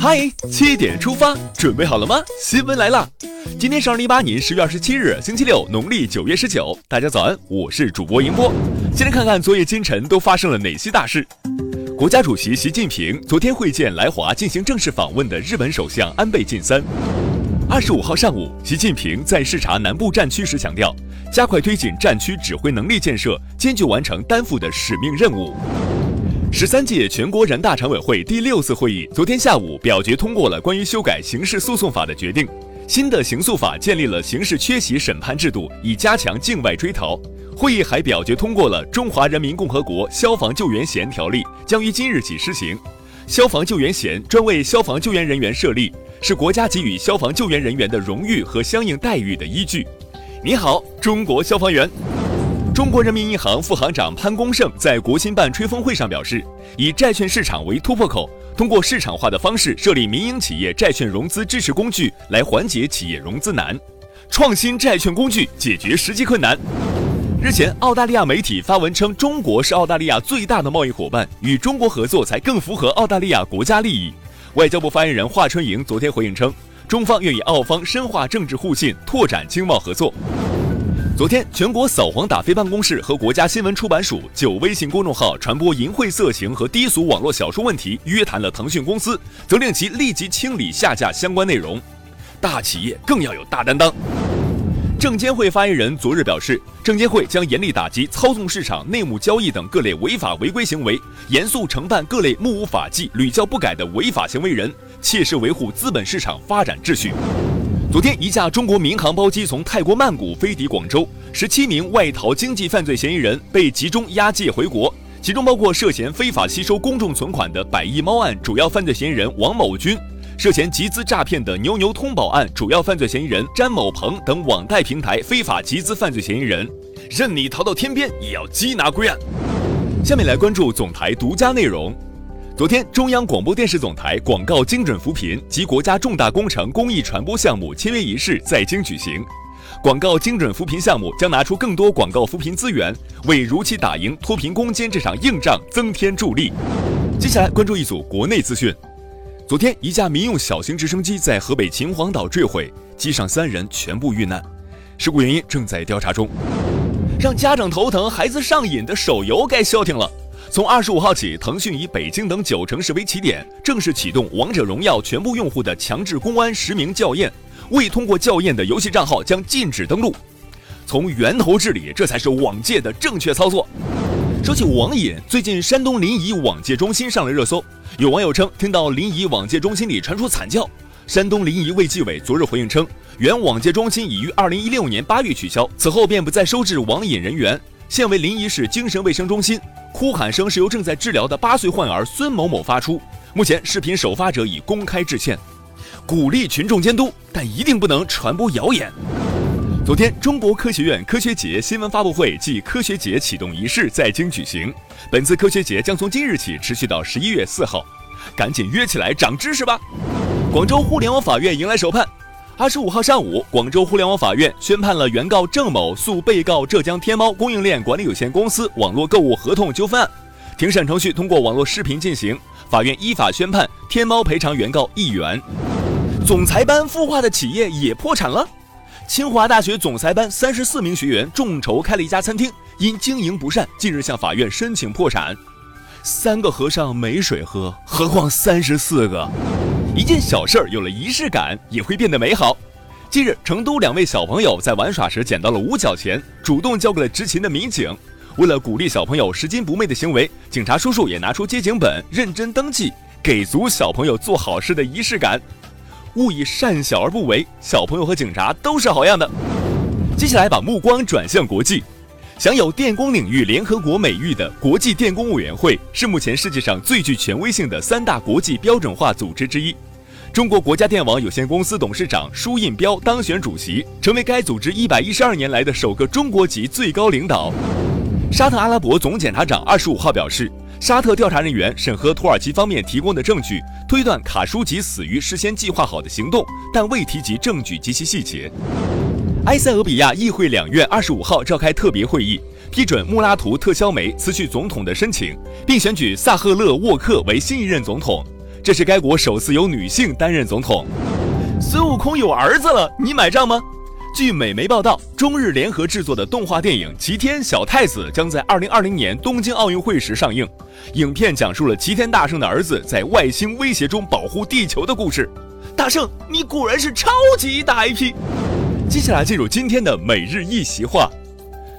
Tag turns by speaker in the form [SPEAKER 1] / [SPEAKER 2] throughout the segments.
[SPEAKER 1] 嗨，七点出发，准备好了吗？新闻来了，今天是二零一八年十月二十七日，星期六，农历九月十九。大家早安，我是主播迎波。先来看看昨夜今晨都发生了哪些大事。国家主席习近平昨天会见来华进行正式访问的日本首相安倍晋三。二十五号上午，习近平在视察南部战区时强调，加快推进战区指挥能力建设，坚决完成担负的使命任务。十三届全国人大常委会第六次会议昨天下午表决通过了关于修改刑事诉讼法的决定。新的刑诉法建立了刑事缺席审判制度，以加强境外追逃。会议还表决通过了《中华人民共和国消防救援衔条例》，将于今日起施行。消防救援衔专为消防救援人员设立，是国家给予消防救援人员的荣誉和相应待遇的依据。你好，中国消防员。中国人民银行副行长潘功胜在国新办吹风会上表示，以债券市场为突破口，通过市场化的方式设立民营企业债券融资支持工具，来缓解企业融资难，创新债券工具解决实际困难。日前，澳大利亚媒体发文称，中国是澳大利亚最大的贸易伙伴，与中国合作才更符合澳大利亚国家利益。外交部发言人华春莹昨天回应称，中方愿与澳方深化政治互信，拓展经贸合作。昨天，全国扫黄打非办公室和国家新闻出版署就微信公众号传播淫秽色情和低俗网络小说问题约谈了腾讯公司，责令其立即清理下架相关内容。大企业更要有大担当。证监会发言人昨日表示，证监会将严厉打击操纵市场、内幕交易等各类违法违规行为，严肃惩办各类目无法纪、屡教不改的违法行为人，切实维护资本市场发展秩序。昨天，一架中国民航包机从泰国曼谷飞抵广州，十七名外逃经济犯罪嫌疑人被集中押解回国，其中包括涉嫌非法吸收公众存款的百亿猫案主要犯罪嫌疑人王某军，涉嫌集资诈骗的牛牛通宝案主要犯罪嫌疑人詹某鹏等网贷平台非法集资犯罪嫌疑人，任你逃到天边，也要缉拿归案。下面来关注总台独家内容。昨天，中央广播电视总台广告精准扶贫及国家重大工程公益传播项目签约仪式在京举行。广告精准扶贫项目将拿出更多广告扶贫资源，为如期打赢脱贫攻坚这场硬仗增添助力。接下来关注一组国内资讯。昨天，一架民用小型直升机在河北秦皇岛坠毁，机上三人全部遇难，事故原因正在调查中。让家长头疼、孩子上瘾的手游该消停了。从二十五号起，腾讯以北京等九城市为起点，正式启动《王者荣耀》全部用户的强制公安实名校验，未通过校验的游戏账号将禁止登录。从源头治理，这才是网戒的正确操作。说起网瘾，最近山东临沂网戒中心上了热搜，有网友称听到临沂网戒中心里传出惨叫。山东临沂卫计委昨日回应称，原网戒中心已于二零一六年八月取消，此后便不再收治网瘾人员，现为临沂市精神卫生中心。哭喊声是由正在治疗的八岁患儿孙某某发出。目前，视频首发者已公开致歉，鼓励群众监督，但一定不能传播谣言。昨天，中国科学院科学节新闻发布会暨科学节启动仪式在京举行。本次科学节将从今日起持续到十一月四号，赶紧约起来长知识吧！广州互联网法院迎来首判。二十五号上午，广州互联网法院宣判了原告郑某诉被告浙江天猫供应链管理有限公司网络购物合同纠纷案。庭审程序通过网络视频进行，法院依法宣判天猫赔偿原告一元。总裁班孵化的企业也破产了。清华大学总裁班三十四名学员众筹开了一家餐厅，因经营不善，近日向法院申请破产。三个和尚没水喝，何况三十四个？一件小事儿有了仪式感，也会变得美好。近日，成都两位小朋友在玩耍时捡到了五角钱，主动交给了执勤的民警。为了鼓励小朋友拾金不昧的行为，警察叔叔也拿出接警本，认真登记，给足小朋友做好事的仪式感。勿以善小而不为，小朋友和警察都是好样的。接下来，把目光转向国际。享有电工领域联合国美誉的国际电工委员会，是目前世界上最具权威性的三大国际标准化组织之一。中国国家电网有限公司董事长舒印彪当选主席，成为该组织一百一十二年来的首个中国籍最高领导。沙特阿拉伯总检察长二十五号表示，沙特调查人员审核土耳其方面提供的证据，推断卡舒吉死于事先计划好的行动，但未提及证据及其细节。埃塞俄比亚议会两院二十五号召开特别会议，批准穆拉图特肖梅辞去总统的申请，并选举萨赫勒沃克为新一任总统。这是该国首次由女性担任总统。孙悟空有儿子了，你买账吗？据美媒报道，中日联合制作的动画电影《齐天小太子》将在二零二零年东京奥运会时上映。影片讲述了齐天大圣的儿子在外星威胁中保护地球的故事。大圣，你果然是超级大 IP。接下来进入今天的每日一席话：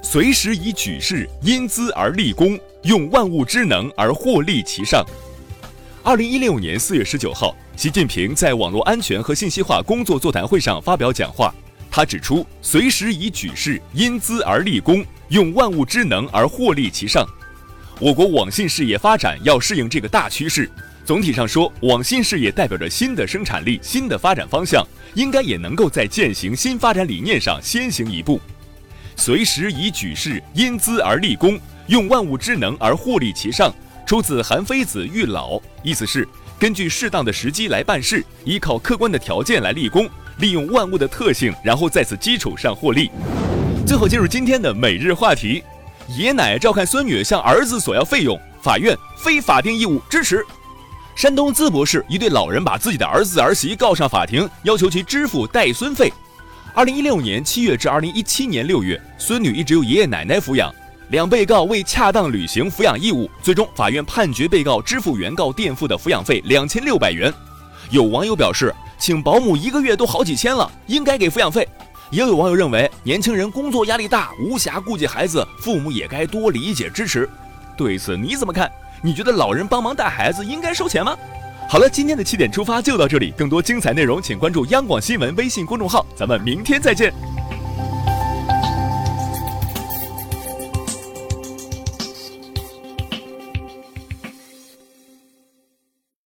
[SPEAKER 1] 随时以举世因资而立功，用万物之能而获利其上。二零一六年四月十九号，习近平在网络安全和信息化工作座谈会上发表讲话。他指出，随时以举世因资而立功，用万物之能而获利其上。我国网信事业发展要适应这个大趋势。总体上说，网信事业代表着新的生产力、新的发展方向，应该也能够在践行新发展理念上先行一步。随时以举世因资而立功，用万物之能而获利其上，出自《韩非子·喻老》，意思是根据适当的时机来办事，依靠客观的条件来立功。利用万物的特性，然后在此基础上获利。最后进入今天的每日话题：爷奶照看孙女向儿子索要费用，法院非法定义务支持。山东淄博市一对老人把自己的儿子儿媳告上法庭，要求其支付带孙费。二零一六年七月至二零一七年六月，孙女一直由爷爷奶奶抚养，两被告未恰当履行抚养义务，最终法院判决被告支付原告垫付的抚养费两千六百元。有网友表示。请保姆一个月都好几千了，应该给抚养费。也有网友认为，年轻人工作压力大，无暇顾及孩子，父母也该多理解支持。对此你怎么看？你觉得老人帮忙带孩子应该收钱吗？好了，今天的七点出发就到这里，更多精彩内容请关注央广新闻微信公众号，咱们明天再见。